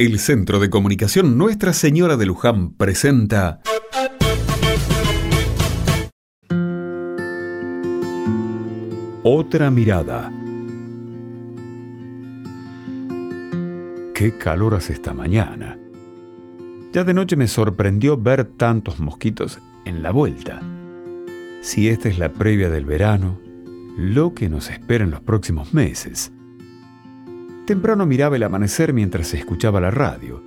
El Centro de Comunicación Nuestra Señora de Luján presenta Otra mirada. Qué calor hace esta mañana. Ya de noche me sorprendió ver tantos mosquitos en la vuelta. Si esta es la previa del verano, lo que nos espera en los próximos meses. Temprano miraba el amanecer mientras escuchaba la radio.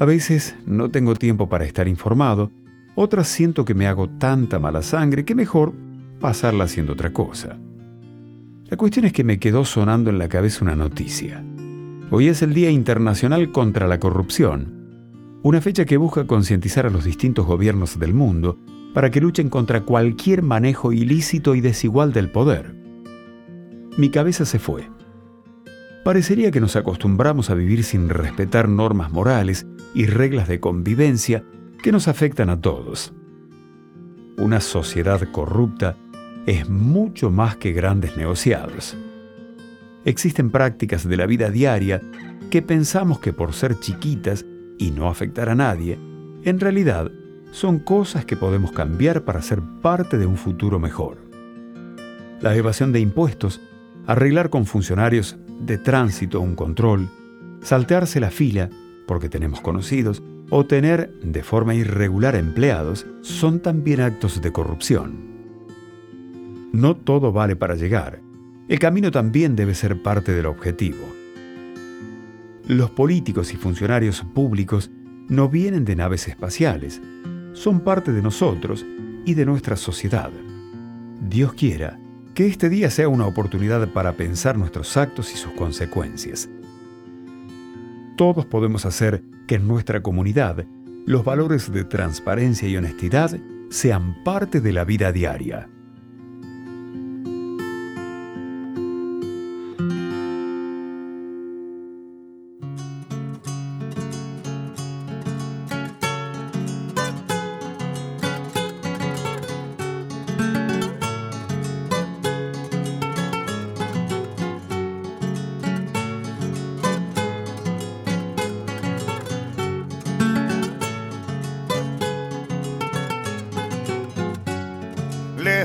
A veces no tengo tiempo para estar informado, otras siento que me hago tanta mala sangre que mejor pasarla haciendo otra cosa. La cuestión es que me quedó sonando en la cabeza una noticia. Hoy es el Día Internacional contra la Corrupción, una fecha que busca concientizar a los distintos gobiernos del mundo para que luchen contra cualquier manejo ilícito y desigual del poder. Mi cabeza se fue parecería que nos acostumbramos a vivir sin respetar normas morales y reglas de convivencia que nos afectan a todos. Una sociedad corrupta es mucho más que grandes negociados. Existen prácticas de la vida diaria que pensamos que por ser chiquitas y no afectar a nadie, en realidad son cosas que podemos cambiar para ser parte de un futuro mejor. La evasión de impuestos, arreglar con funcionarios de tránsito un control, saltearse la fila porque tenemos conocidos o tener de forma irregular empleados son también actos de corrupción. No todo vale para llegar. El camino también debe ser parte del objetivo. Los políticos y funcionarios públicos no vienen de naves espaciales, son parte de nosotros y de nuestra sociedad. Dios quiera que este día sea una oportunidad para pensar nuestros actos y sus consecuencias. Todos podemos hacer que en nuestra comunidad los valores de transparencia y honestidad sean parte de la vida diaria.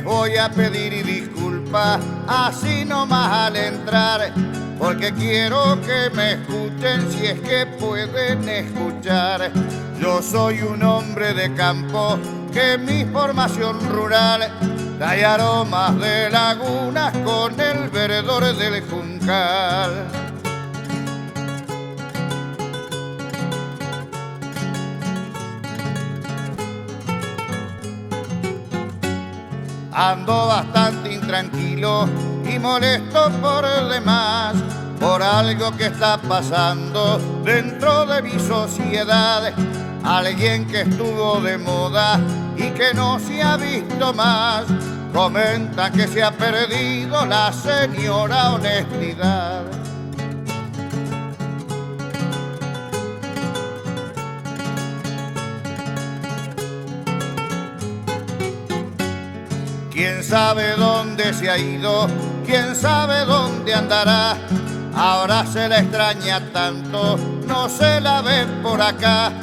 Voy a pedir disculpas así nomás al entrar, porque quiero que me escuchen si es que pueden escuchar. Yo soy un hombre de campo que mi formación rural trae aromas de lagunas con el verdor del juncal. Ando bastante intranquilo y molesto por el demás, por algo que está pasando dentro de mi sociedad. Alguien que estuvo de moda y que no se ha visto más, comenta que se ha perdido la señora honestidad. ¿Quién sabe dónde se ha ido? ¿Quién sabe dónde andará? Ahora se la extraña tanto, no se la ve por acá.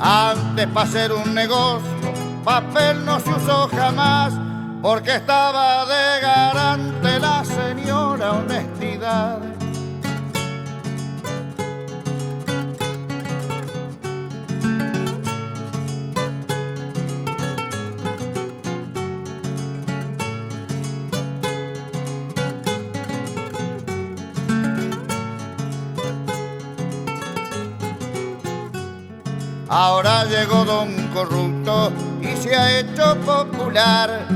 Antes para hacer un negocio, papel no se usó jamás, porque estaba de garante la señora honestidad. Ahora llegó don corrupto y se ha hecho popular.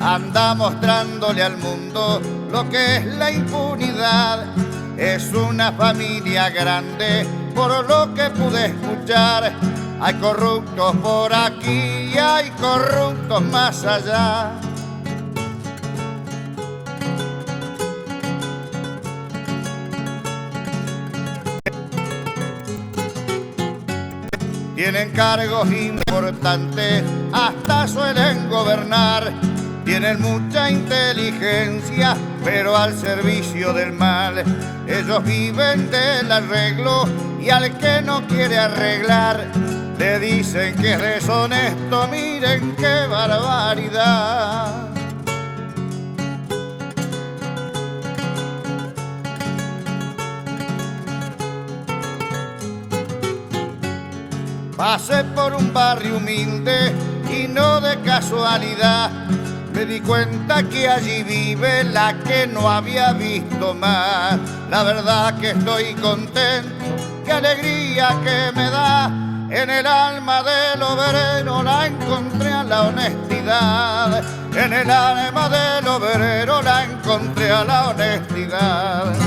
Anda mostrándole al mundo lo que es la impunidad. Es una familia grande, por lo que pude escuchar. Hay corruptos por aquí y hay corruptos más allá. Tienen cargos importantes, hasta suelen gobernar. Tienen mucha inteligencia, pero al servicio del mal. Ellos viven del arreglo y al que no quiere arreglar le dicen que es deshonesto, miren qué barbaridad. Pasé por un barrio humilde y no de casualidad me di cuenta que allí vive la que no había visto más. La verdad que estoy contento, qué alegría que me da. En el alma del obrero la encontré a la honestidad. En el alma del obrero la encontré a la honestidad.